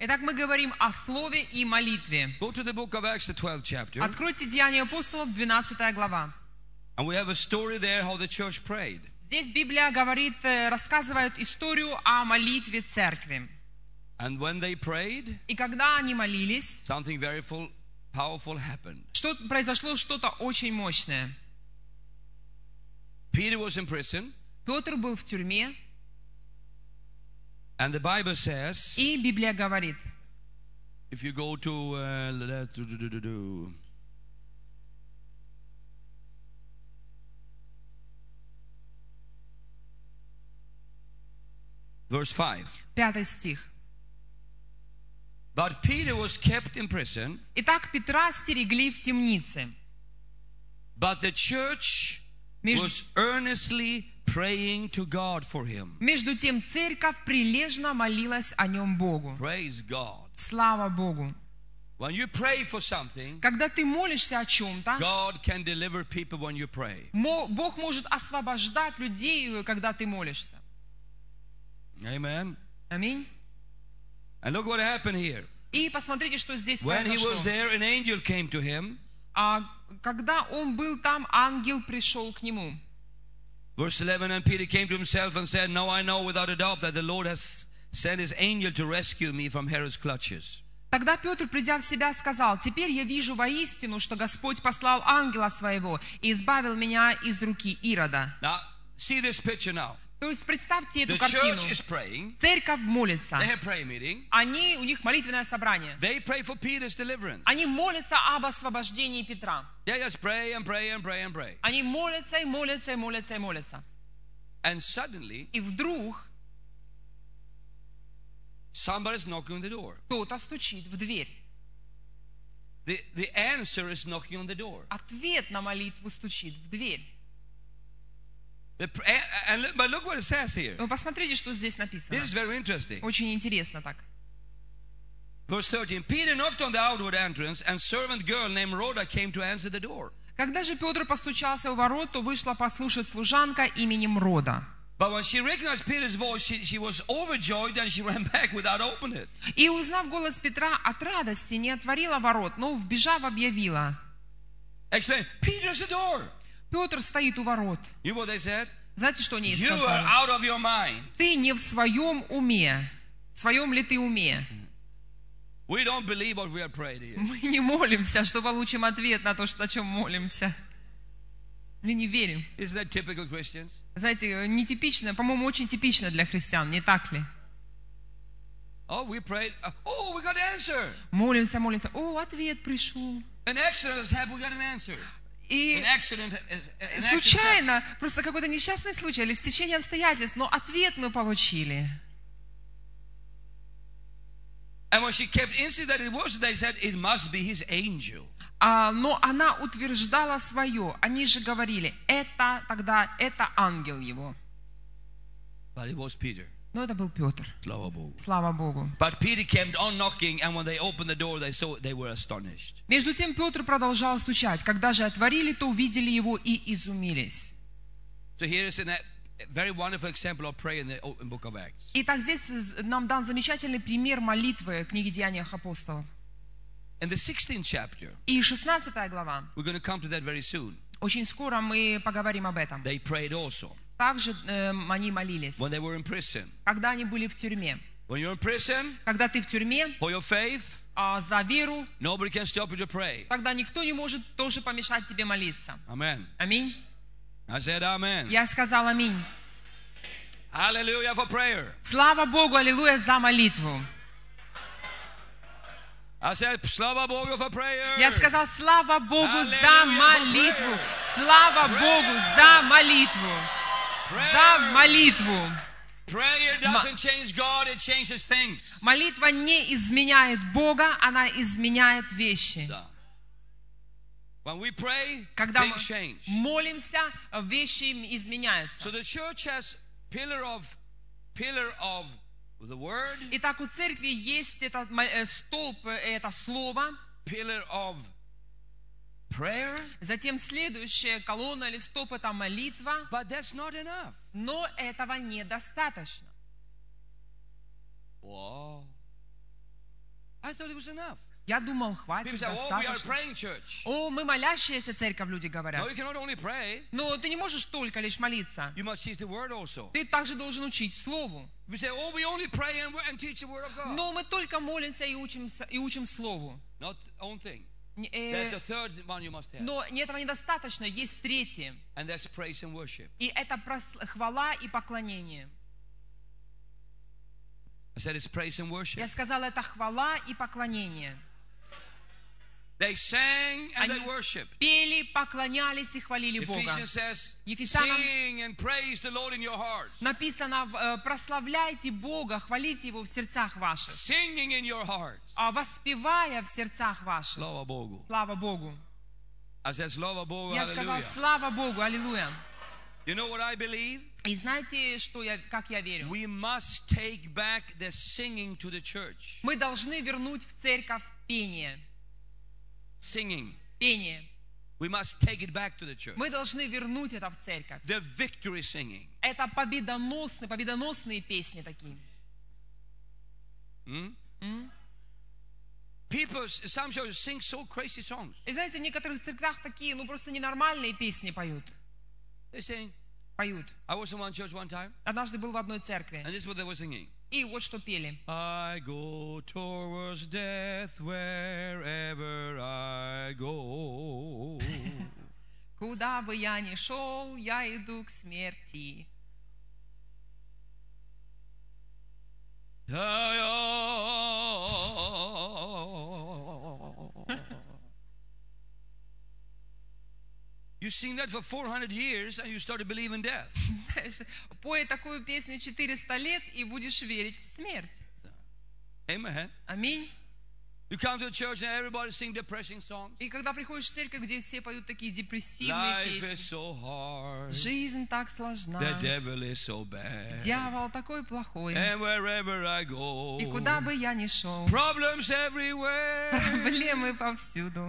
Итак, мы говорим о слове и молитве. Go to the book of Acts, the 12th chapter. Откройте Деяния апостолов, 12 глава. And we have a story there how the church prayed. Здесь Библия говорит, э, рассказывает историю о молитве церкви. And when they prayed, И когда они молились, something very full, powerful happened. что произошло что-то очень мощное. Peter was in prison, Петр был в тюрьме, and the Bible says, и Библия говорит, if you go to uh, le- do- do- do- do- do. verse 5 пятый стих. but peter was kept in prison Итак, Петра стерегли в темнице. but the church Между- was earnestly praying to god for him Между тем, церковь прилежно молилась о нем Богу. praise god Слава Богу. when you pray for something Когда ты молишься о чем-то, god can deliver people when you pray Бог может освобождать людей, когда ты молишься. amen Аминь. and look what happened here И посмотрите, что здесь when he произошло. was there an angel came to him А когда он был там, ангел пришел к нему. Verse 11 And Peter came to himself and said, Now I know without a doubt that the Lord has sent his angel to rescue me from Herod's clutches. Тогда Петр, придя в себя, сказал, «Теперь я вижу воистину, что Господь послал ангела своего и избавил меня из руки Ирода». Now, see this picture now. То есть представьте эту картину. Церковь молится. Они, у них молитвенное собрание. Они молятся об освобождении Петра. Они молятся и молятся и молятся и молятся. И вдруг кто-то стучит в дверь. The, the answer is knocking on the door. Ответ на молитву стучит в дверь. The, pr- and, and look, but look what it says here. Вы посмотрите, что здесь написано. This is very interesting. Очень интересно так. Verse 13 Peter knocked on the outward entrance, and servant girl named Rhoda came to answer the door. Когда же Петр постучался у ворот, то вышла послушать служанка именем Рода. But when she recognized Peter's voice, she, she was overjoyed and she ran back without opening it. И, узнав голос Петра от радости, не отворила ворот, но, вбежав, объявила. Петр стоит у ворот. You know what they said? Знаете, что они ей You are сказали? out of your mind. Ты не в своем уме. В своем ли ты уме? We don't believe what we are praying here. Мы не молимся, что получим ответ на то, о чем молимся. Мы не верим. Isn't that typical Christians? Знаете, нетипично, по-моему, очень типично для христиан, не так ли? Oh, we prayed. uh, oh, we got an answer. Молимся, молимся. О, ответ пришел. An accident has happened. We got an answer. И случайно, просто какой-то несчастный случай или стечение обстоятельств, но ответ мы получили. А, но она утверждала свое. Они же говорили, это тогда, это ангел его. But it was Peter. Но это был Петр. Слава Богу. Слава Богу. But Peter kept on knocking, and when they opened the door, they saw they were astonished. Между тем Петр продолжал стучать. Когда же отворили, то увидели его и изумились. So here is an, a very wonderful example of prayer in the open book of Acts. Итак, здесь нам дан замечательный пример молитвы книги Деяниях апостолов. In the 16th chapter, И 16 глава. we're going to come to that very soon. Очень скоро мы поговорим об этом. They prayed also Также эм, они молились. when they were in prison. Когда они были в тюрьме. When you're in prison Когда ты в тюрьме for your faith, а, за веру, nobody can stop you to pray. тогда никто не может тоже помешать тебе молиться. Amen. Аминь. I said amen. Я сказал аминь. Hallelujah for prayer. Слава Богу, аллилуйя, за молитву. I said slava Bogu for prayer. Я сказал, слава Богу за Аллилуйя, молитву. Слава Богу за молитву. За молитву. Молитва не изменяет Бога, она изменяет вещи. Когда мы молимся, вещи изменяются. Итак, у церкви есть этот э, столб, э, это слово, pillar of prayer, затем следующая колонна или столб это молитва, but that's not enough. но этого недостаточно. Wow. I thought it was enough. Я думал, хватит, say, oh, достаточно. О, мы молящиеся церковь, люди говорят. Но ты не можешь только лишь молиться. Ты также должен учить Слову. Oh. Но мы только молимся и учим, и учим Слову. Э. Но этого недостаточно, есть третье. И это хвала и поклонение. I said it's praise and worship. Я сказала, это хвала и поклонение. They sang and they Они worshiped. пели, поклонялись и хвалили Бога. Ephesians says, Ефесянам- sing and praise the Lord in your hearts. Написано, э, прославляйте Бога, хвалите Его в сердцах ваших, Singing in your hearts. а воспевая в сердцах ваших. Слава Богу. Слава Богу. I said, Slava Bogu, Я hallelujah. слава Богу, аллилуйя. You know what I believe? И знаете, что я, как я верю? We must take back the singing to the church. Мы должны вернуть в церковь пение. Singing. Пение. We must take it back to the church. Мы должны вернуть это в церковь. The victory singing. Это победоносные, победоносные песни такие. Hmm? М? People, some churches sing so crazy songs. И знаете, в некоторых церквях такие, ну просто ненормальные песни поют. They sing. Поют. I was in one church one time, Однажды был в одной церкви. and this is what they were singing. И вот что пели. I go towards death wherever I go. Куда бы я ни шел, я иду к смерти. You sing that for 400 years and you start to believe in death. Знаешь, пой такую песню 400 лет и будешь верить в смерть. Amen. Аминь. You come to a church and everybody sing depressing songs. И когда приходишь в церковь, где все поют такие депрессивные Life is песни, so hard. жизнь так сложна, The devil is so bad. дьявол такой плохой, And wherever I go, и куда бы я ни шел, problems everywhere. проблемы повсюду.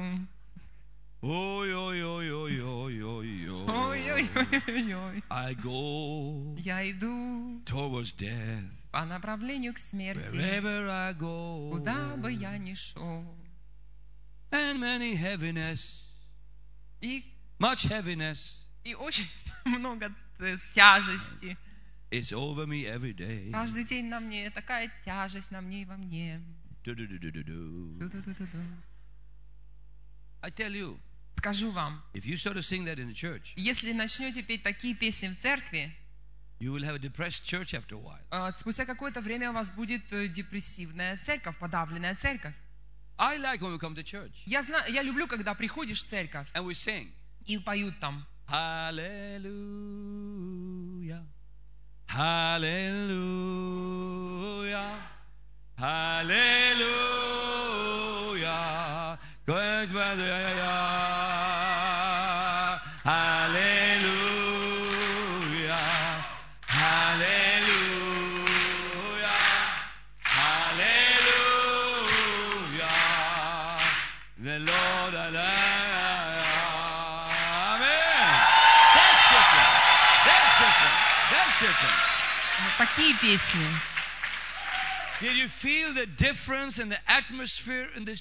Ой, ой, ой, ой. I go Я иду towards death. по направлению к смерти, Wherever I go. куда бы я ни шел. And many heaviness, И, much heaviness и очень много тяжести. is over me every day. Каждый день на мне такая тяжесть на мне и во мне. I tell you, Скажу вам, если начнете петь такие песни в церкви, you will have a depressed church after a while. э, спустя какое-то время у вас будет э, депрессивная церковь, подавленная церковь. I like when we come to church Я, знаю, я люблю, когда приходишь в церковь and we sing. и поют там. Hallelujah. Hallelujah. Hallelujah. Good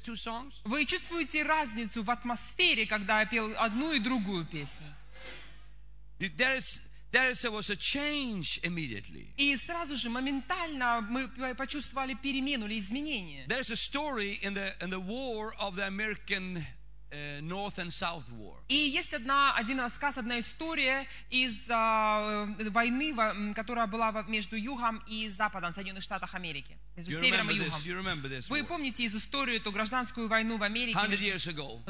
two songs? Вы чувствуете разницу в атмосфере, когда я пел одну и другую песню? There is, was a change immediately. И сразу же, моментально мы почувствовали перемену или изменение. There's a story in the, in the war of the American North and South War. И есть одна, один рассказ, одна история из а, э, войны, во- м, которая была между Югом и Западом Соединенных Штатов Америки. Между You Севером и this? Югом. You remember this? Вы war. помните из истории эту гражданскую войну в Америке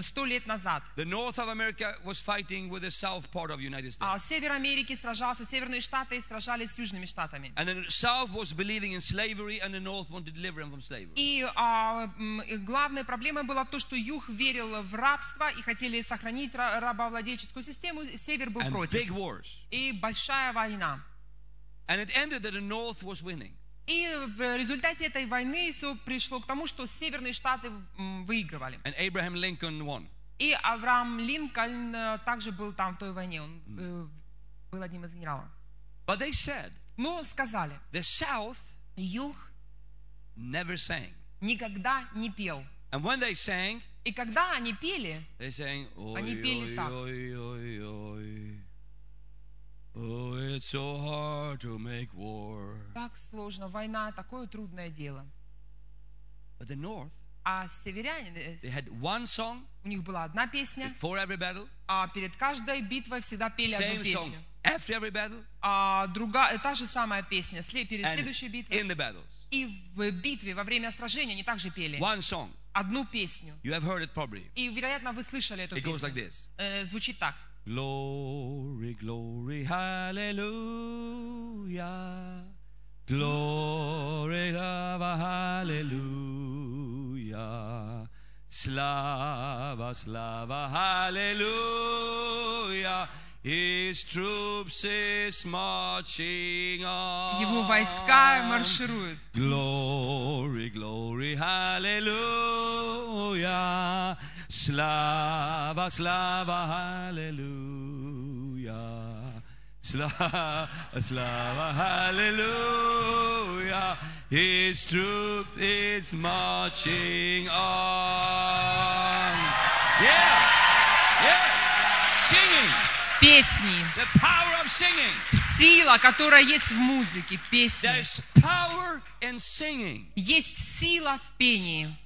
сто лет назад? the North of America was fighting with the South part of the United States. А Север Америки сражался, Северные Штаты сражались с Южными Штатами. And the South was believing in slavery, and the North wanted to deliver them from slavery. И а, главная проблема была в том, что Юг верил в рабство и хотели сохранить ра- рабовладельческую систему, Север был And против. big wars. И большая война. And it ended that the North was winning. И в результате этой войны все пришло к тому, что Северные Штаты выигрывали. And Abraham Lincoln won. И Авраам Линкольн э, также был там в той войне, он э, был одним из генералов. But they said Но сказали, the South Юг never sang. никогда не пел. And when they sang, И когда они пели, they sang, oi, Они пели oi, так. oi, oi, oi. Oh, it's so hard to make war. так сложно, война, такое трудное дело. But the North, А северяне, э, they had one song у них была одна песня, before every battle, а перед каждой битвой всегда пели одну same song песню. after every battle, А другая, та же самая песня сле- перед and следующей битвой. in the battles. И в битве, во время сражения они также пели One song. Одну песню. You have heard it probably. И, вероятно, вы слышали эту It goes like песню. this. Э, звучит так. Glory, glory, hallelujah. Glory, lava, hallelujah. Slava, slava, hallelujah. His troops is marching on. Его войска маршируют. Glory, glory, hallelujah. Slava, slava, hallelujah. Slava, slava, hallelujah. His troop is marching on. Yeah, yeah. Singing. Песни. Сила, которая есть в музыке, в песне. Есть сила в пении.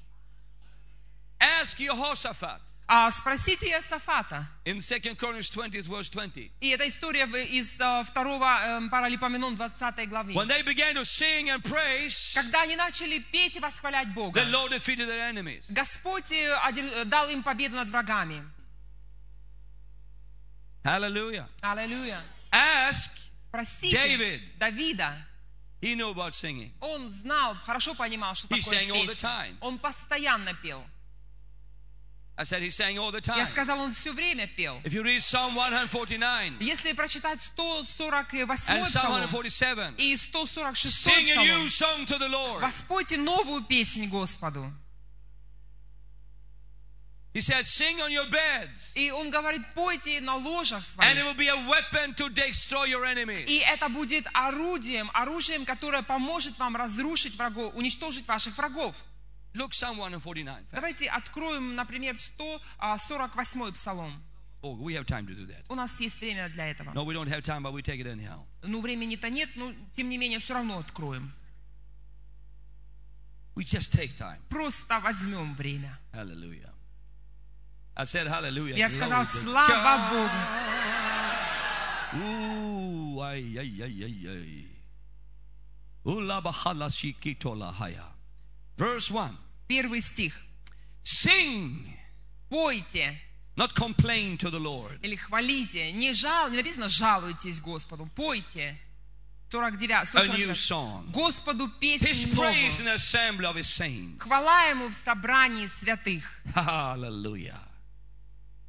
А спросите Иосафата. In 2 Chronicles 20, verse 20. И эта история из э, второго э, Паралипоменон 20 главы. When they began to sing and praise, Когда они начали петь и восхвалять Бога, the Lord defeated their enemies. Господь э, дал им победу над врагами. Hallelujah. Аллилуйя. Ask. Спросите David. Давида. He knew about singing. Он знал, хорошо понимал, что He такое sang all the time. Он постоянно пел. I said he sang all the time. Я сказал, он все время пел. If you read Psalm 149 Если прочитать 148 and Psalm псалом 147, и 146 sing a new псалом, воспойте новую песнь Господу. He said, sing on your beds, И он говорит, пойте на ложах and it своих. will be a weapon to destroy your enemies. И это будет орудием, оружием, которое поможет вам разрушить врагов, уничтожить ваших врагов. Look, Psalm 149. Давайте откроем, например, 148 псалом. Oh, we have time to do that. У нас есть время для этого. No, we don't have time, but we take it anyhow. Ну, времени-то нет, но тем не менее все равно откроем. We just take time. Просто возьмем время. Hallelujah. I said hallelujah. Я Glory сказал, to слава Богу. Ooh, ay, ay, ay, ay, ay. Ula bahala shikitola haya. Verse 1. Первый стих. Sing, Пойте not complain to the Lord. или хвалите. Не, жал, не написано жалуйтесь Господу. Пойте. 49, A new 149. song. Господу His песнь praise in новую. the assembly of his saints. Хвала Ему в собрании святых. Hallelujah.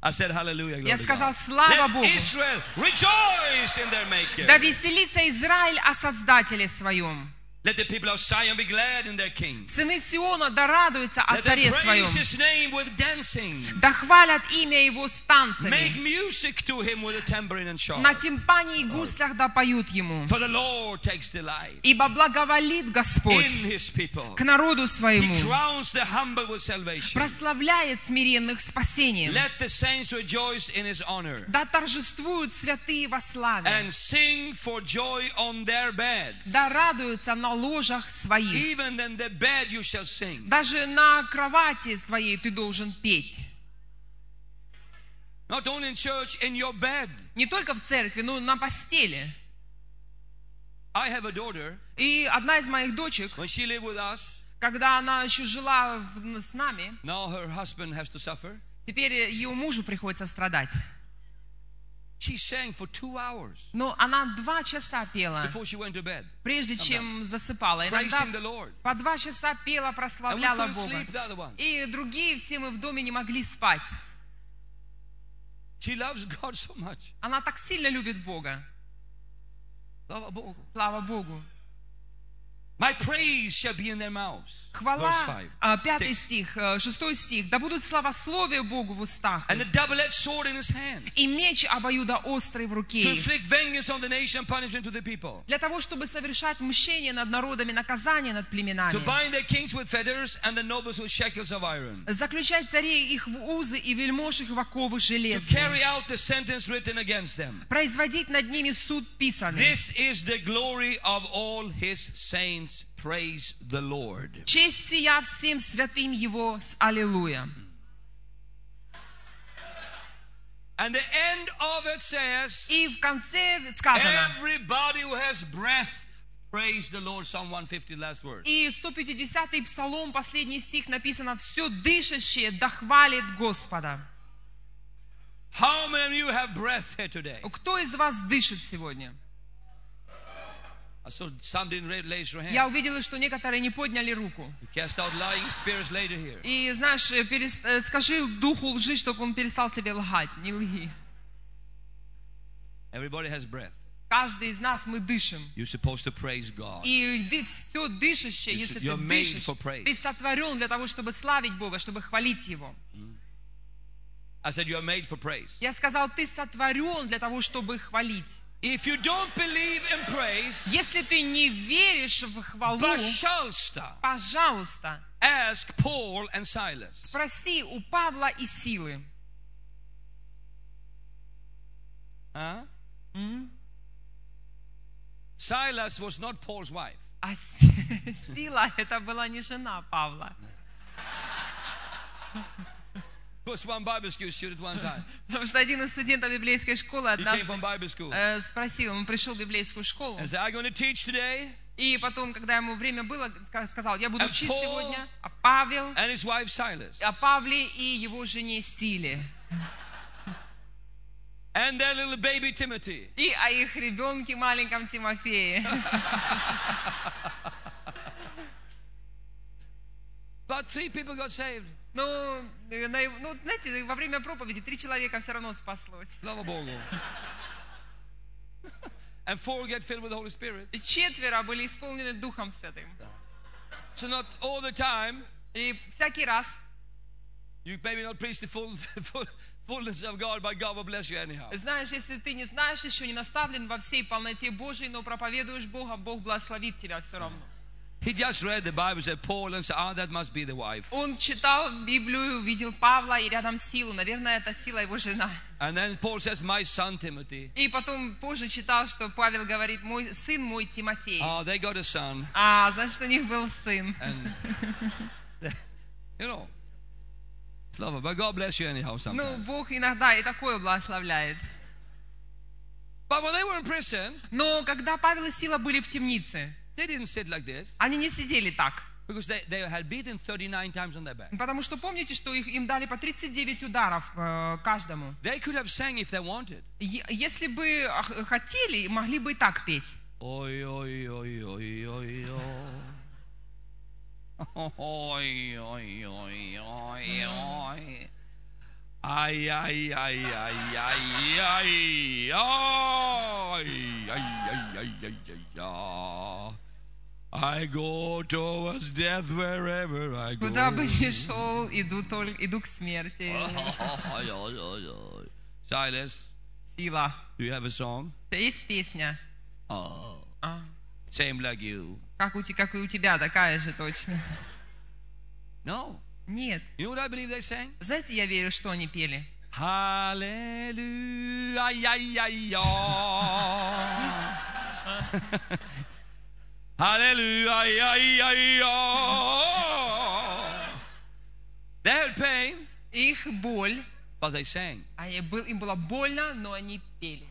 I said hallelujah. glory Я сказал, слава Let Богу. Israel rejoice in their maker. Да веселится Израиль о Создателе своем. Let the people of Zion be glad in their king. Сыны Сиона да радуются о Let царе своем. his name with dancing. Да хвалят имя Его с Make танцами. music to him with a tambourine and shawl. На тимпане и гуслях да поют Ему. For the Lord takes delight Ибо благоволит in Господь his people. к народу He своему. crowns the humble with salvation. Прославляет смиренных спасением. Let the saints rejoice in his honor Да торжествуют святые во славе. and sing for joy on their beds. Да радуются на ложах своих. Даже на кровати твоей ты должен петь. Not only in church, in your bed. Не только в церкви, но на постели. I have a daughter. И одна из моих дочек, When she lived with us, когда она еще жила в- с нами, now her husband has to suffer. теперь ее мужу приходится страдать. She sang for two hours Но она два часа пела, before she went to bed, прежде чем засыпала. Иногда praising the Lord. по два часа пела, And we прославляла couldn't Бога. sleep the other one. И другие все мы в доме не могли спать. She loves God so much. Она так сильно любит Бога. Слава Богу. Слава Богу. My praise shall be in their mouths. Хвала, Verse 5. а, пятый Six. стих, э, шестой стих. Да будут славословия Богу в устах. And a double-edged sword in his hand. И меч обоюда острый в To руке. их. inflict vengeance on the nation, punishment to the people. Для того, чтобы совершать мщение над народами, наказание над To племенами. bind their kings with fetters and the nobles with shackles of iron. Заключать царей их в узы и вельмож их в оковы To железные. carry out the sentence written against them. Производить над ними суд писанный. This is the glory of all his saints. Praise the Lord. Честь сия всем святым Его с Аллилуйя. And the end of it says, И в конце сказано, Everybody who has breath, praise the Lord. Psalm 150, last word. и 150-й псалом, последний стих написано, «Все дышащее да хвалит Господа». How many of you have breath here today? Кто из вас дышит сегодня? I saw some didn't ra- raise your hand. Я увидела, что некоторые не подняли руку. И знаешь, э, перест- э, скажи духу лжи, чтобы он перестал тебе лгать. Не лги. Everybody has breath. Каждый из нас мы дышим. You're supposed to praise God. И все дышащее, You если ты you're дышишь, ты сотворен для того, чтобы славить Бога, чтобы хвалить Его. Praise. Я сказал, ты сотворен для того, чтобы хвалить. If you don't believe in praise, Если ты не веришь в хвалу, пожалуйста, пожалуйста, ask Paul and Silas. спроси у Павла и Силы. Huh? Silas was not Paul's wife. А Сила это была не жена Павла. Потому что один из студентов библейской школы однажды э, спросил, он пришел в библейскую школу, и потом, когда ему время было, ска- сказал, я буду учить сегодня о Павел, wife Silas. о Павле и его жене Силе, And their little baby Timothy. и о их ребенке маленьком Тимофее. But three people got saved. Ну, э, на ну, знаете, во время проповеди три человека все равно спаслось. Slava Bogu. and four get filled with the Holy Spirit. И четверо были исполнены Духом Святым. So not all the time, И всякий раз, you maybe not preach the full, full fullness of God, but God will bless you anyhow. знаешь, если ты не знаешь, еще не наставлен во всей полноте Божией, но проповедуешь Бога, Бог благословит тебя все равно. He just read the Bible, said Paul, and said, ah, that must be the wife. Он читал Библию, видел Павла и рядом Силу. Наверное, это Сила его жена. And then Paul says, my son Timothy. И потом позже читал, что Павел говорит, мой сын мой Тимофей. Oh, they got a son. А, значит, у них был сын. And, you know, Slava, but God bless you anyhow Ну, sometimes. Бог иногда и такое благословляет. But when they were in prison, Но когда Павел и Сила были в темнице, they didn't sit like this они не сидели так. because they, they had beaten 39 times on their back. Потому что помните, что их, им дали по 39 ударов э, каждому. They could have sang if they wanted. Если бы хотели, могли бы и так петь. Oi, oi, oi, oi, oi, oi. Oi, oi, oi, oi, oi. Ay, ay, ay, ay, ay, ay, ay, ay, ay, ay, ay, ay, ay. I go towards death wherever I go. Куда бы ни шел, иду, только, иду к смерти. Ой, ой, ой, ой. Silas, Сила. do you have a song? Есть песня? Oh, А, same like you. как, у, как и у тебя, такая же точно. No. Нет. You know what I believe they sang? Знаете, я верю, что они пели. Hallelujah. Ay, ay, ay, ay. Hallelujah. Ay, ay, ay, ay. They had pain, Их боль, but they sang. они был, им было больно, но они пели.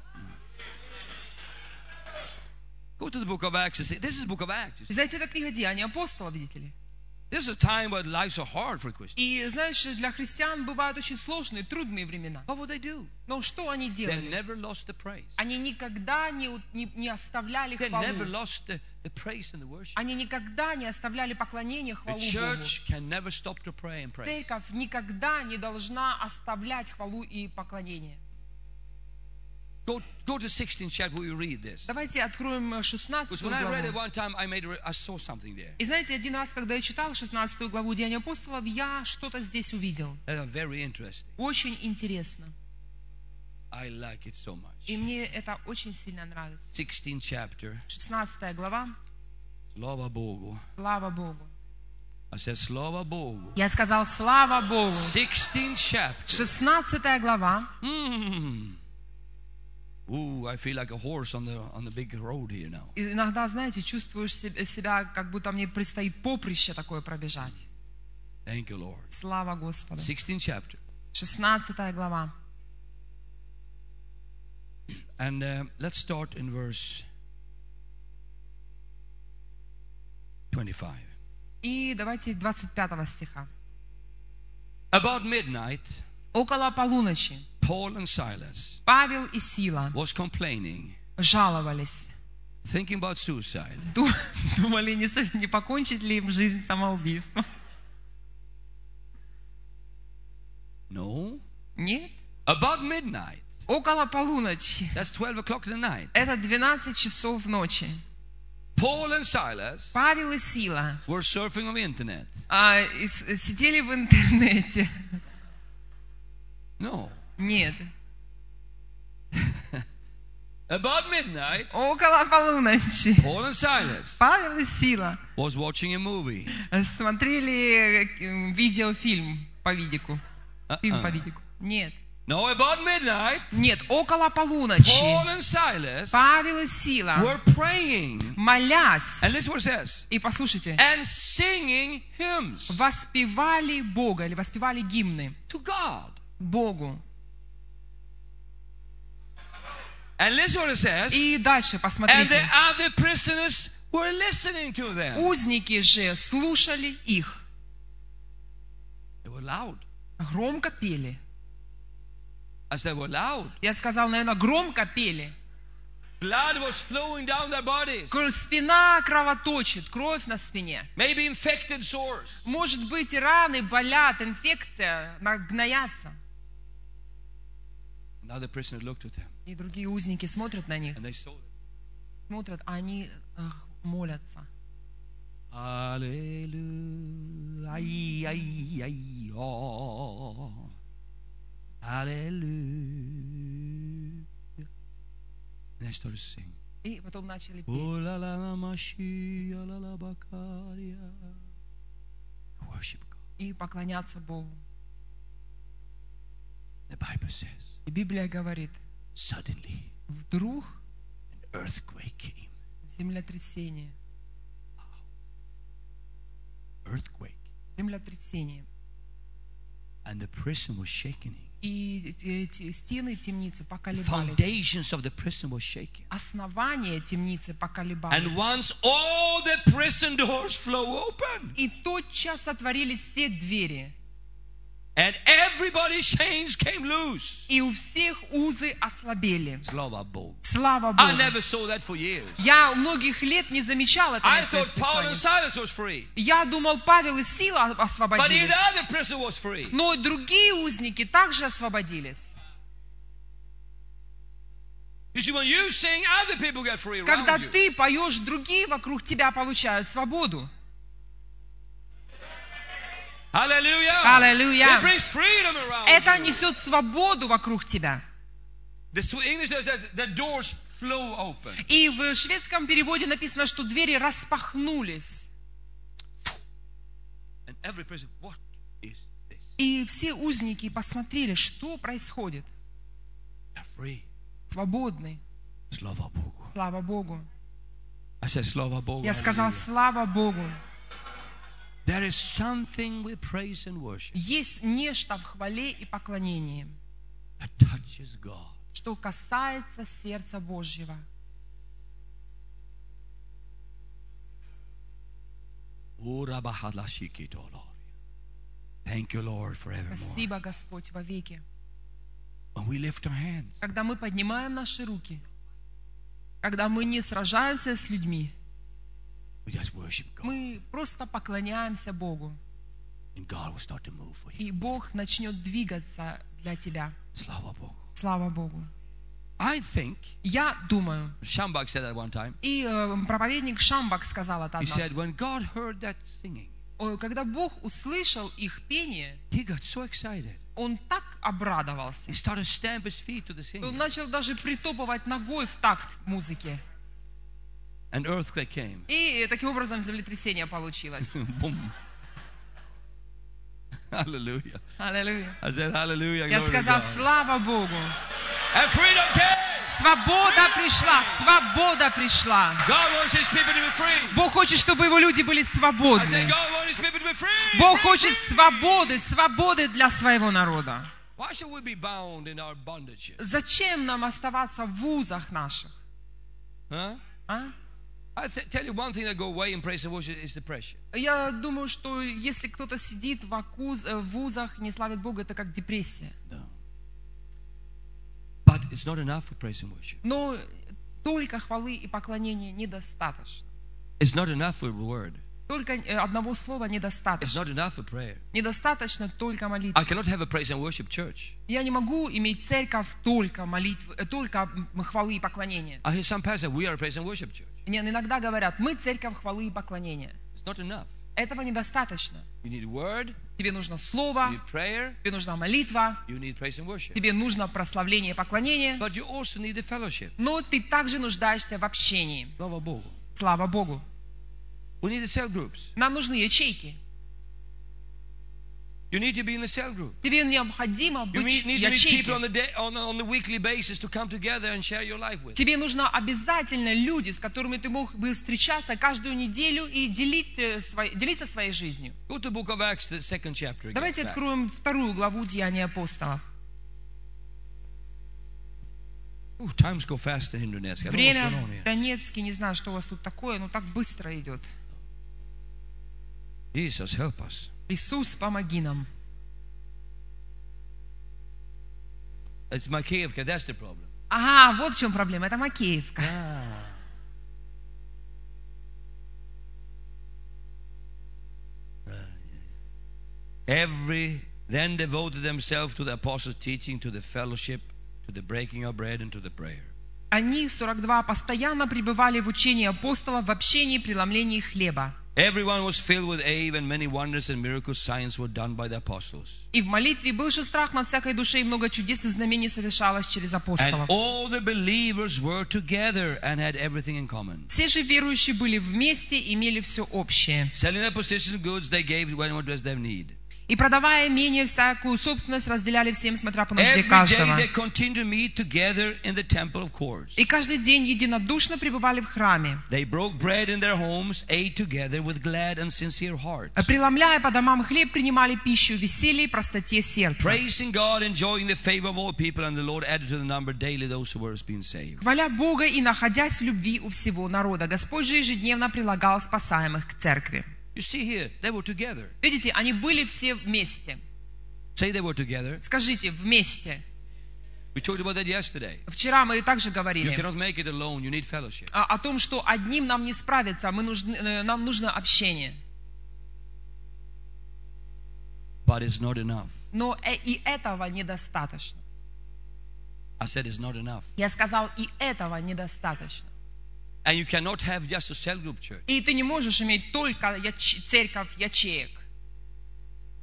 Go to the book of Acts. and see- This is the book of Acts. Знаете, это книга Деяний апостола, видите ли? This is a time where lives are hard for Christians. И знаешь, для христиан бывают очень сложные, трудные времена. What would they do? Но что они They делали? never lost the praise. Они никогда не, не, не оставляли They хвалу. never lost the, the praise and the worship. Они никогда не оставляли поклонение The хвалу Богу. church can never stop to pray and praise. Церковь никогда не должна оставлять хвалу и поклонение. Go, go to 16th chapter you read this. Давайте откроем 16 Because when I read it главу. И знаете, один раз, когда я читал 16 главу Деяния апостолов, я что-то здесь увидел. Очень интересно. I like it so much. И мне это очень сильно нравится. 16th chapter. 16 глава. Slava Bogu. Слава Богу. I said Slava Bogu. Я сказал, слава Богу. 16th chapter. 16 глава. Hmm. Ooh, I feel like a horse on the on the big road here now. И иногда, знаете, чувствуешь се- себя, как будто мне предстоит поприще такое пробежать. Thank you, Lord. Слава Господу. 16th chapter. 16 глава. And uh, let's start in verse 25. И давайте 25 стиха. About midnight, Около полуночи Paul and Silas Павел и Сила was complaining, жаловались. thinking about suicide. Ду- Думали, не, не покончить ли им жизнь самоубийством. No. Нет. About midnight. Около полуночи. That's 12 o'clock in the night. Это 12 часов ночи. Paul and Silas Павел и Сила were surfing on the internet. а, и сидели в интернете. No. Нет. About midnight, Около полуночи. Paul and Silas Павел и Сила was watching a movie. смотрели э, видеофильм по видику. Фильм по Uh-uh. видику. Нет. No, about midnight, Нет, около полуночи. Paul and Silas Павел и Сила, were praying. молясь, And listen what it says. и послушайте, And singing hymns воспевали Бога или воспевали гимны to God. Богу. And listen what it says. И дальше And the посмотрите. other prisoners were listening to them. Узники же слушали их. They were loud. Громко пели. As they were loud, Я сказал, наверное, громко пели. blood was flowing down their bodies. Спина кровоточит, кровь на спине. Maybe infected sores. Может быть, раны болят, инфекция нагноятся. And the other prisoners looked at them И другие узники смотрят на них, смотрят, а они ах, молятся. Ay, ay, ay, oh. Hallelujah. And they started singing. И потом начали петь. Oh. Worship God. И поклоняться Богу. The Bible says, Библия говорит, suddenly вдруг an earthquake came. землетрясение. Earthquake. Землетрясение. And the prison was shaking. И стены темницы поколебались. foundations of the prison was shaking. Основание темницы And поколебались. once all the prison doors flew open, И тотчас отворились все двери. And everybody's chains came loose. И у всех узы ослабели. Slava Bog. Слава I Богу. never saw that for years. Я многих лет не замечал это I thought Paul and. Silas was free, Я думал, Павел и Сила but освободились. the other prison was free. Но другие узники также освободились. Когда ты поешь, другие вокруг тебя получают свободу. Around Это несет свободу вокруг тебя. И в шведском переводе написано, что двери распахнулись. И все узники посмотрели, что происходит. Свободны. Слава Богу. Slava Bogu. Я сказал, слава Богу. Есть нечто в хвале и поклонении, that touches God. что касается сердца Божьего. Thank you, Lord, forevermore. Спасибо, Господь, we our hands, Когда мы поднимаем наши руки, когда мы не сражаемся с людьми, we just worship God. мы просто поклоняемся Богу, And God will start to move for you. и Бог начнет двигаться для тебя. Slava Bogu. Слава Богу. I think, Я думаю, Shambach said that one time, и э, проповедник Шамбак сказал это he однажды. said, when God heard that singing, Когда Бог услышал их пение, he got so excited. он так обрадовался. He started stamp his feet to the Он singing. начал даже притопывать ногой в такт музыке. An earthquake came. И таким образом землетрясение получилось. Hallelujah. Аллилуйя. Hallelujah. Я сказал, слава Богу. And freedom came. Свобода пришла, свобода пришла. Бог хочет, чтобы его люди были свободны. Бог хочет свободы, свободы для своего народа. Зачем нам оставаться в вузах наших? А? Я думаю, что если кто-то сидит в, акуз- э, в вузах, не славит Бога, это как депрессия. But it's not enough for praise and worship. Но только хвалы и поклонения недостаточно. It's not enough for the word. Только э, одного слова It's недостаточно. not enough for prayer. Недостаточно только I молитвы. cannot have a praise and worship church. Я не могу иметь церковь только молитвы, э, только хвалы и поклонения. I hear some pastors, we are a praise and worship church. Мне иногда говорят, мы церковь хвалы и поклонения. It's not enough. Этого недостаточно. You need word, Тебе нужно you слово, need prayer, тебе нужна молитва, you need praise and worship. тебе нужно прославление и поклонение, But you also need the fellowship. но ты также нуждаешься в общении. Слава Богу. Слава Богу. We need the cell groups. Нам нужны ячейки. You need to be in the cell group. Тебе необходимо You быть need, в need to meet people on ячейке. the day, on, on the weekly basis to come together and share your life with. Тебе нужно обязательно люди, с которыми ты мог бы встречаться каждую неделю и делить, э, свой- делиться своей жизнью. Go to the book of Acts, the second chapter. Again, Давайте откроем вторую главу Деяния апостолов. Ooh, times go fast in Indonesia. I don't know what's Время в. Донецке, не знаю, что у вас тут такое, но так быстро идет. Jesus, help us. Иисус, помоги нам. It's Makeyevka, that's the problem. Ага, вот в чем проблема, это Макеевка. Every then devoted themselves to the apostles' teaching, to the fellowship, to the breaking of bread, and to the prayer. Они, 42, постоянно пребывали в учении апостолов, в общении преломлении хлеба. Everyone was filled with awe, and many wonders and miracles, signs were done by the apostles. И в молитве был же страх на всякой душе, и много чудес и знамений совершалось через And апостолов. all the believers were together and had everything in common. Все же верующие были вместе, имели все общее. Selling their possessions and goods, they gave when what was their need. И продавая имение, всякую собственность, разделяли всем, смотря по нужде каждого. И каждый день единодушно пребывали в храме, homes, преломляя по домам хлеб, принимали пищу в веселье и простоте сердца. Хваля Бога и находясь в любви у всего народа, Господь же ежедневно прилагал спасаемых к церкви. You see here, they were together. Видите, они были все вместе. Say they were together. Скажите, вместе. We talked about that yesterday. Вчера мы также You говорили cannot make it alone. You need fellowship. а, о том, что одним нам не справиться, мы нужны, э, нам нужно общение. But it's not enough. Но э- и этого недостаточно. I said it's not enough. Я сказал, и этого недостаточно. And you cannot have just a cell group church. И ты не можешь иметь только церковь ячеек.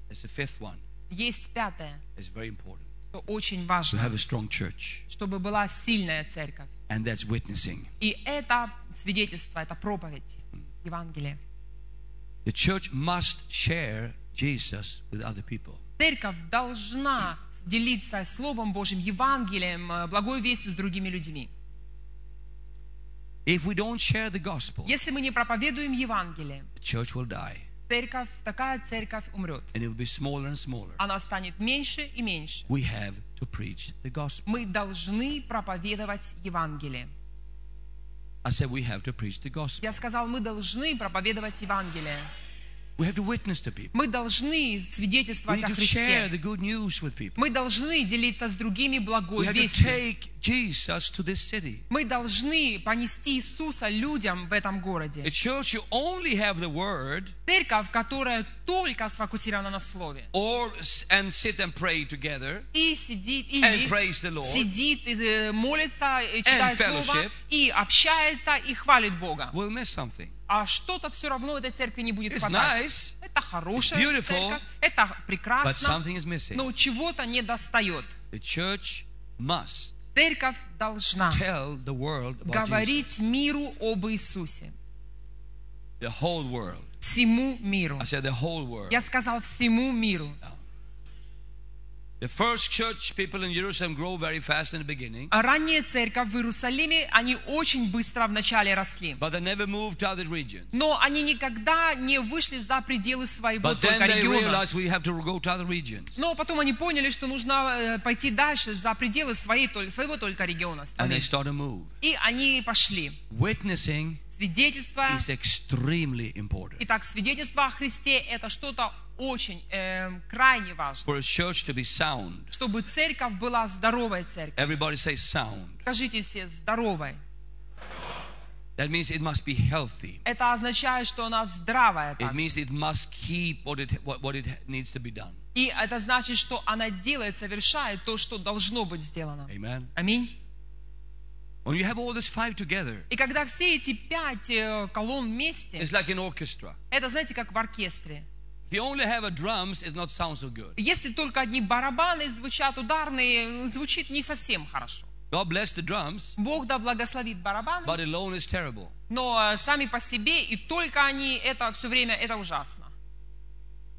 The fifth one. Есть пятое, It's very important что очень to важно, have a strong church. чтобы была сильная церковь. And that's witnessing. И это свидетельство, это проповедь Евангелия. The church must share Jesus with other people. Церковь должна делиться Словом Божьим, Евангелием, благой вестью с другими людьми. If we don't share the gospel, Если мы не проповедуем Евангелие, the church will die. церковь, такая церковь умрет. And it will be smaller and smaller. Она станет меньше и меньше. We have to preach the gospel. Мы должны проповедовать Евангелие. I said we have to preach the gospel. Я сказал, мы должны проповедовать Евангелие. We have to witness to people. Мы должны We свидетельствовать need о to share Христе. the good news with people. Мы должны делиться с другими We благой have to вестью. take Jesus to this city. Мы должны понести Иисуса людям в этом городе. A church you only have the word Церковь, которая только сфокусирована на Слове. or and sit and pray together И сидит, и And praise the Lord. сидит, и э, молится, и читает Слово, fellowship. и общается, и хвалит Бога. will miss something. А что-то все равно этой церкви не будет It's хватать. nice, Это хорошая It's beautiful, церковь, это but прекрасно, something is missing. но чего-то не достает. The church must Церковь должна tell the world about Jesus. говорить миру об Иисусе. The whole world. Всему миру. I said the whole world. Я сказал всему миру. The first church people in Jerusalem grow very fast in the beginning, А ранняя церковь в Иерусалиме, они очень быстро вначале росли. but they never moved to other regions. Но они никогда не вышли за пределы своего But then только they региона. realized we have to go to other regions. Но потом они поняли, что нужно э, пойти дальше за пределы своей, толь- своего только региона. And страны. they start to move. И они пошли. Witnessing Свидетельство. is extremely important. Итак, свидетельство о Христе это что-то очень эм, крайне важно. For a church to be sound, Чтобы церковь была здоровой церковью. everybody say sound. Скажите все здоровой. That means it must be healthy. Это означает, что она здравая. It также. means it must keep what it, what, what it needs to be done. И это значит, что она делает, совершает то, что должно быть сделано. Amen. Аминь. When you have all this five together, И когда все эти пять э, колонн вместе, it's like an orchestra. это, знаете, как в оркестре. If you only have a drums, it not sound so good. Если только одни барабаны звучат ударные, звучит не совсем хорошо. God bless the drums, Бог да благословит барабаны, but alone is terrible. но э, сами по себе и только они, это все время, это ужасно.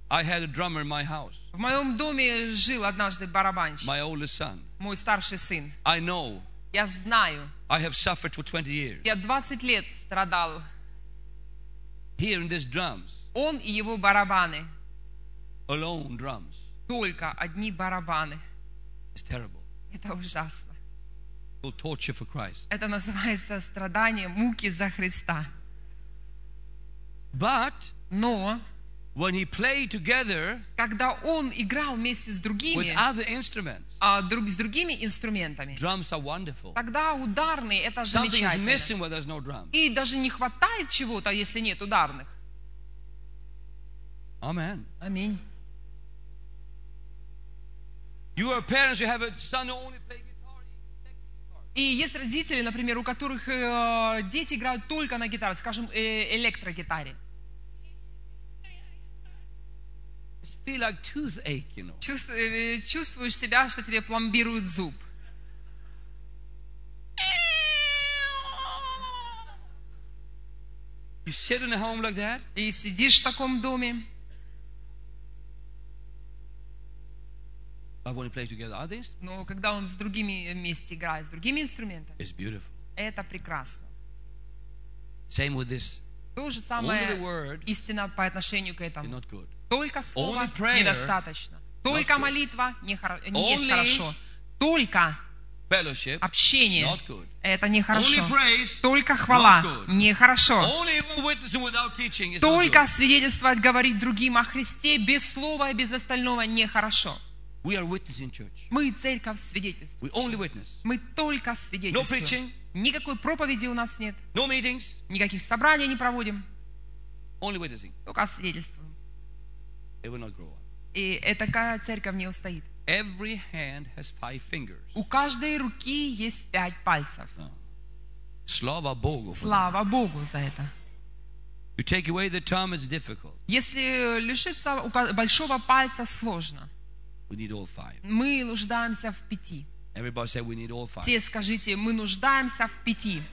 I had a drummer in my house, В моем доме жил однажды барабанщик, my oldest son. мой старший сын. I know Я знаю, I have suffered for 20 years. я 20 лет страдал. Hearing these drums, Он и его барабаны, alone drums, только одни барабаны. is terrible. Это ужасно. Torture for Christ. Это называется страдание, муки за Христа. But Но when he played together когда он играл вместе с with другими, other instruments, а, друг, с другими инструментами, drums are wonderful. тогда ударные это Something is замечательно. missing where there's no drums. И даже не хватает чего-то, если нет ударных. Amen. Аминь. You are parents, you have a son who only play guitar. he take guitar. И есть родители, например, у которых э, дети играют только на гитаре, скажем, э, электрогитаре. Feel like toothache, you know. Э, чувствуешь себя, что тебе пломбируют зуб. You sit in a home like that, И сидишь в таком доме, but when you play together others, но когда он с другими вместе играет, с другими инструментами, it's beautiful. это прекрасно. Same with this. То же самое истина по отношению к этому. not good. Только слово prayer недостаточно. Только молитва не, есть хорошо. Только общение это нехорошо. Только хвала нехорошо. Только свидетельствовать, говорить другим о Христе без слова и без остального нехорошо. Мы церковь свидетельствуем. Мы только свидетельствуем. Никакой проповеди у нас нет. Никаких собраний не проводим. Только свидетельствуем. It will not grow up. И такая церковь не устоит. Every hand has five fingers. У каждой руки есть пять пальцев. For that. Слава Богу за это. You take away the thumb, it's difficult. Если лишиться большого пальца сложно, We need all five. мы нуждаемся в пяти. Everybody say we need all five. Те скажите, мы нуждаемся в пяти.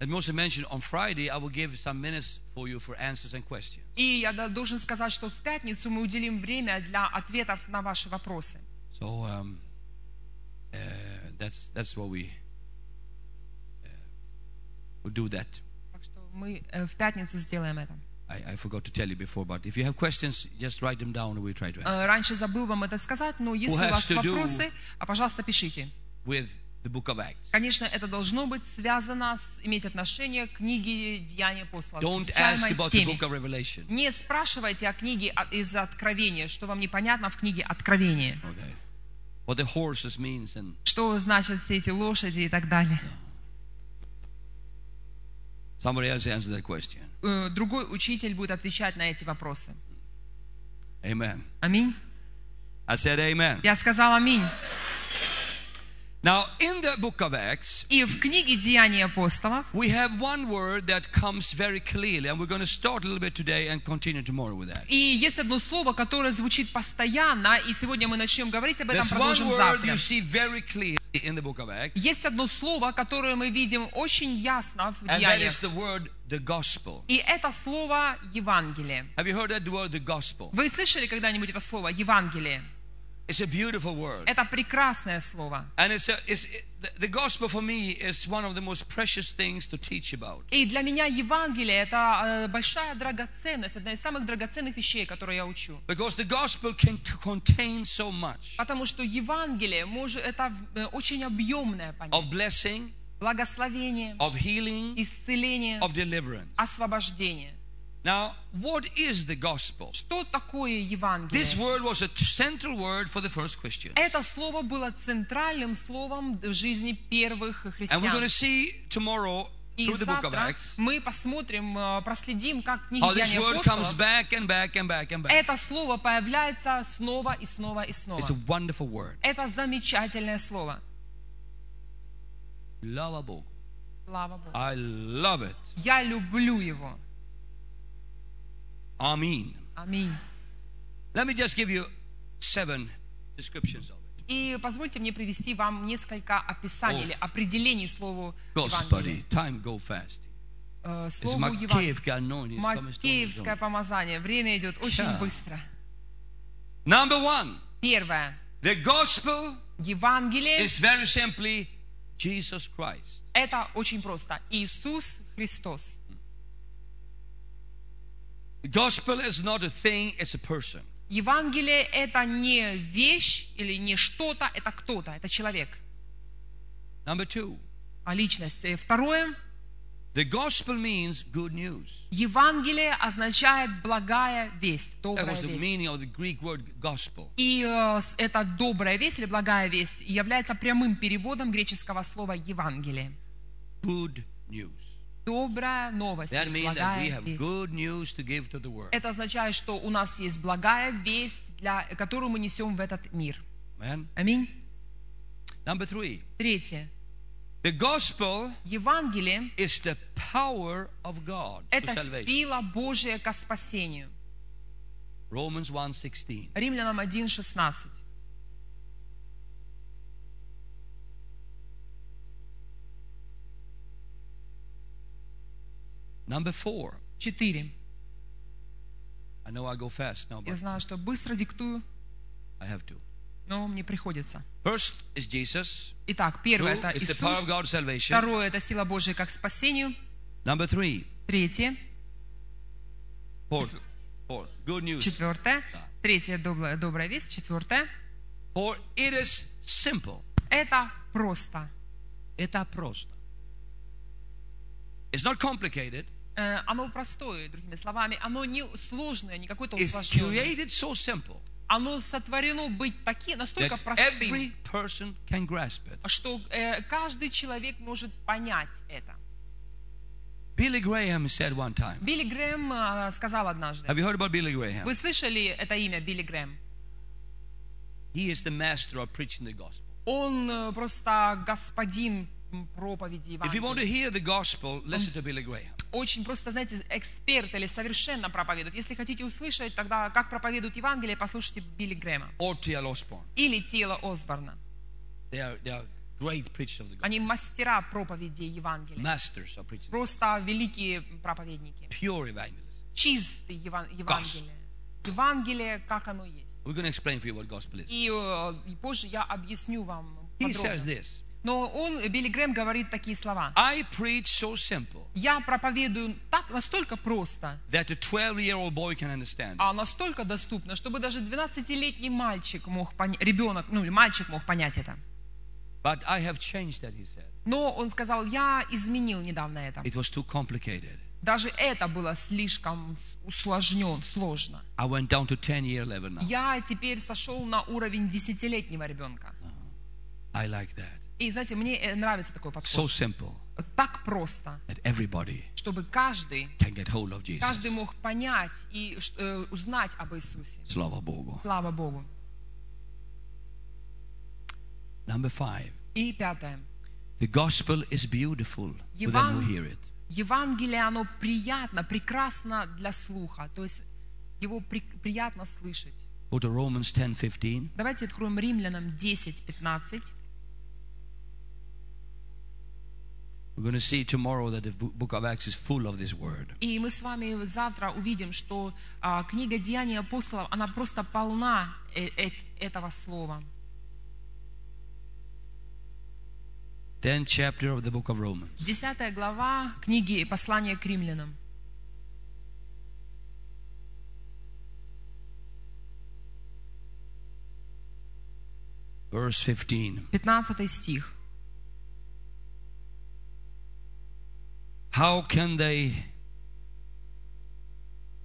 Let me also mention on Friday, I will give some minutes for you for answers and questions. И я да- должен сказать, что в пятницу мы уделим время для ответов на ваши вопросы. So um, uh, that's that's what we uh, will do that. Так что мы э, в пятницу сделаем это. I, I forgot to tell you before, but if you have questions, just write them down and we'll try to answer. Э, Раньше забыл вам это сказать, но если has у вас to do- вопросы, а, пожалуйста, пишите. With Конечно, это должно быть связано с, иметь отношение к книге Деяния Don't ask about the book of Revelation. Не спрашивайте о книге от- из Откровения, что вам непонятно в книге Откровения. Okay. What the horses means and Что значат все эти лошади и так далее. Somebody else answer that question. Э, Другой учитель будет отвечать на эти вопросы. Amen. Аминь. I said amen. Я сказал аминь. Now, in the book of Acts, И в книге «Деяния апостолов» we have one word that comes very clearly, and we're going to start a little bit today and continue tomorrow with that. И есть одно слово, которое звучит постоянно, и сегодня мы начнем говорить об этом, There's one продолжим word завтра. you see very clearly in the book of Acts, Есть одно слово, которое мы видим очень ясно в and that Деяниях. is the word the gospel. И это слово «Евангелие». Have you heard that word, the gospel? Вы слышали когда-нибудь это слово «Евангелие»? It's a beautiful word. Это прекрасное слово. And it's, a, it's it, the, the gospel for me is one of the most precious things to teach about. И для меня Евангелие – это э, большая драгоценность, одна из самых драгоценных вещей, которые я учу. Because the gospel can t- contain so much Потому что Евангелие может, это э, очень объемное of понятие. blessing, Благословение, of healing, исцеление, of deliverance. освобождение. Now, what is the gospel? Что такое This Евангелие? word was a central word for the first Christians. Это слово было центральным словом в жизни первых And we're going to христиан. see tomorrow И through the book of завтра мы посмотрим, э, проследим, как this Деяний word comes апостолов back and back and back and back. это слово появляется снова и снова и снова. It's a wonderful word. Это замечательное слово. Слава Богу. Слава Богу. I love it. Я люблю его. Amen. Аминь. Let me just give you seven descriptions of it. И позвольте мне привести вам несколько описаний О. или определений слову Господи, time go fast. It's Слову Евангелия. Макеевское помазание. Время идет очень быстро. Number one, Первое. the gospel Евангелие is very simply Jesus Christ. – это очень просто. Иисус Христос. Gospel is not a thing, it's a person. Евангелие – это не вещь или не что-то, это кто-то, это человек, Number two, а личность. И второе the gospel means good news. Евангелие означает благая весть, That добрая was the meaning of the Greek word gospel. И э, эта добрая весть или благая весть является прямым переводом греческого слова Евангелие. Good news. Добрая новость, That that we благая have весть. good news to give to the world. Это означает, что у нас есть благая весть, для, которую мы несем в этот мир. Аминь. Number three, Третье. the gospel Евангелие is the power of God – это сила Божия ко спасению. Romans 1.16. Римлянам 1.16. Number four. 4. I know I go fast now, Я but знаю, что быстро диктую, I have to. но мне приходится. First is Jesus. Итак, первое – это is the power of Иисус. God to salvation. Второе – это сила Божия как к спасению. Number three. Третье. Fourth. Fourth. Good news. Четвертое. Да. Третье – добрая, добрая весть. Четвертое For it is simple. – это просто. Это просто. It's not complicated. Э, Оно простое, другими словами. Оно не сложное, не какое-то усложненное. created so simple Оно сотворено быть таким, настолько простым, что э, каждый человек может понять это. Billy Graham said one time. Билли Грэм э, сказал однажды. Have you heard about Billy Graham? Вы слышали это имя Билли Грэм? He is the master of preaching the gospel. Он э, просто господин проповеди If you want to Евангелия. hear the gospel, listen to Billy Graham. Очень просто, знаете, эксперт или совершенно проповедует. Если хотите услышать, тогда как проповедует Евангелие, послушайте Билли Грэма. Или Тила Осборна. They are, they are great preachers of the gospel. Они мастера проповеди Евангелия. Masters of preaching. Просто великие проповедники. Pure evangelists. Еван- Евангелие. Евангелие, как оно есть. We're going to explain for you what gospel is. И, э, и позже я объясню вам He says this. Но он, Билли Грэм, говорит такие слова. I preach so simple Я проповедую так, настолько просто, that a 12-year-old boy can understand. а настолько доступно, чтобы даже 12-летний мальчик мог понять, ребенок, ну или мальчик мог понять это. But I have changed that, he said. Но он сказал, я изменил недавно это. It was too complicated. Даже это было слишком усложнен, сложно. I went down to 10-year level now. Я теперь сошел на уровень десятилетнего ребенка. I like that. И, знаете, мне э, нравится такой So подход. simple. так просто, that everybody чтобы каждый, can get hold of Jesus. каждый мог понять и э, узнать об Иисусе. Slava Bogu. Слава Богу. Number five. И пятое. The gospel is beautiful for them who hear it. Евангелие, оно приятно, прекрасно для слуха. То есть его при- приятно слышать. Go to Romans 10 15. Давайте откроем Римлянам 10, 15. We're going to see tomorrow that the bo- book of Acts is full of this word. И мы с вами завтра увидим, что а, книга Деяний апостолов, она просто полна э- э- этого слова. 10th chapter of the book of Romans. Десятая глава книги «Послание к римлянам». Verse 15. 15 стих. How can they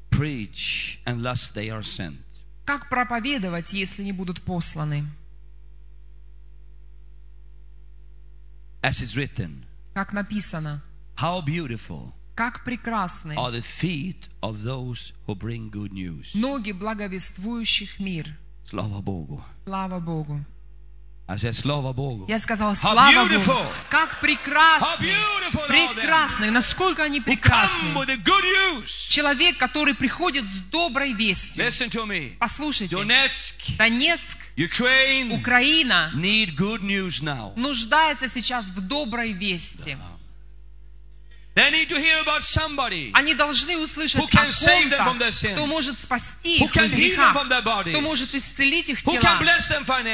preach unless they are sent? Как проповедовать, если не будут посланы? As it's written, Как написано, how beautiful как прекрасны are the feet of those who bring good news. ноги благовествующих мир. Slava Bogu. Слава Богу. I said, Slava Bogu. Я сказала, How слава! Богу. Как прекрасны. Прекрасны. Насколько они прекрасны. Человек, который приходит с доброй вестью. Послушайте. Донецк, Украина нуждается сейчас в доброй вести. They need to hear about somebody Они должны услышать о ком-то, кто может спасти их от греха, кто может исцелить их тела,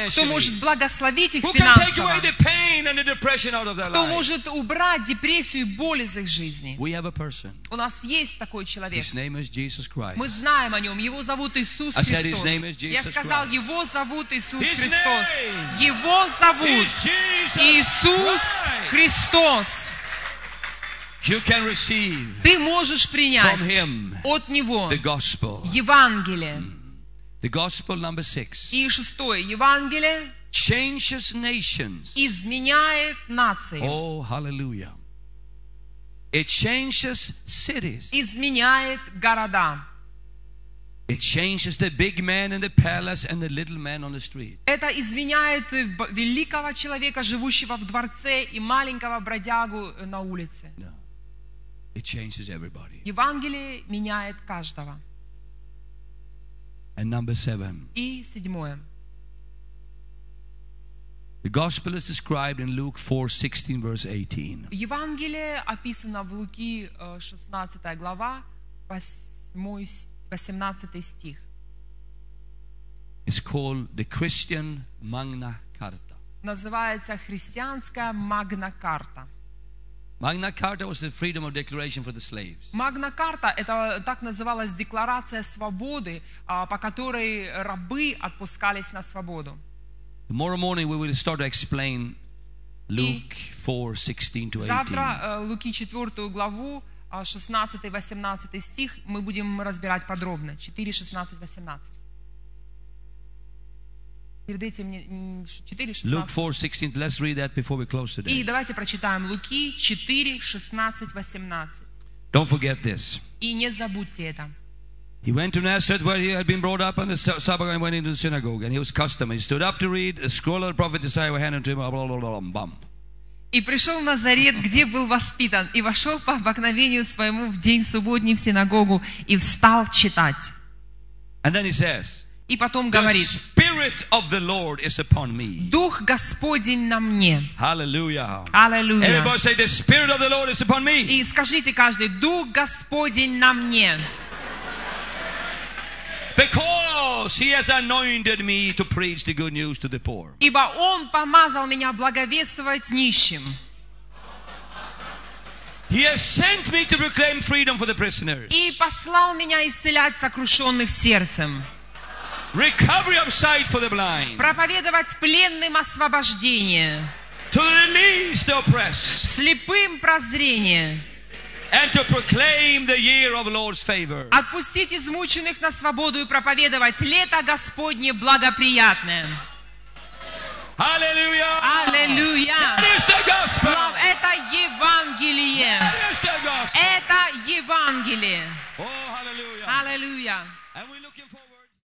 кто может благословить их финансово, кто может убрать депрессию и боль из их жизни. У нас есть такой человек. Мы знаем о нем. Его зовут Иисус Христос. Я сказал, его зовут Иисус Христос. Его зовут Иисус Christ. Христос. You can receive Ты можешь принять from him от Него the gospel. Евангелие. The gospel number six И шестое. Евангелие changes nations. изменяет нации. Oh, hallelujah. It changes cities. Изменяет города. It changes the big man in the palace and the little man on the street. Это изменяет э, великого человека, живущего в дворце, и маленького бродягу э, на улице. No. It changes everybody. Евангелие меняет каждого. And number seven, И седьмое. the gospel is described in Luke 4 16, verse 18. Евангелие описано в Луки э, 16 глава, 8 с- 18 стих. It's called the Christian Magna Carta. Называется христианская Магна Карта. Magna Carta was the freedom of declaration for the slaves. Магна Карта – это так называлась декларация свободы, а, по которой рабы отпускались на свободу. Tomorrow morning we will start to explain Luke 4 16 to 18. Завтра э, Луки 4 главу, 16-18 стих мы будем разбирать подробно. 4, 16, 18. Перед этим не- м, 4, Luke 16. 4 16. Let's read that before we close И today. давайте прочитаем Луки 4, 16, 18. Don't forget this. И не забудьте это. He went to Nazareth where he had been brought up on the Sa- Sabbath and went into the synagogue. And he was custom. He stood up to read. A scroll of the prophet Isaiah was handed to him. Blah, blah, blah, blah, blah, bum. И пришел в Назарет, где был воспитан, и вошел по обыкновению своему в день субботний в синагогу, и встал читать. And then he says, И потом говорит, Spirit of the Lord is upon me. Дух Господень на мне. Hallelujah. Аллилуйя. Me. И скажите каждый, Дух Господень на мне. Because he has anointed me to preach the good news to the poor. Ибо Он помазал меня благовествовать нищим. He has sent me to proclaim freedom for the prisoners, И послал меня исцелять сокрушенных сердцем. Recovery of sight for the blind. Проповедовать пленным освобождение. To release the oppressed. Слепым прозрение. And to proclaim the year of Lord's favor. Отпустить измученных на свободу и проповедовать лето Господне благоприятное. Аллилуйя! Аллилуйя! Это Евангелие! Это Евангелие! Аллилуйя! Oh,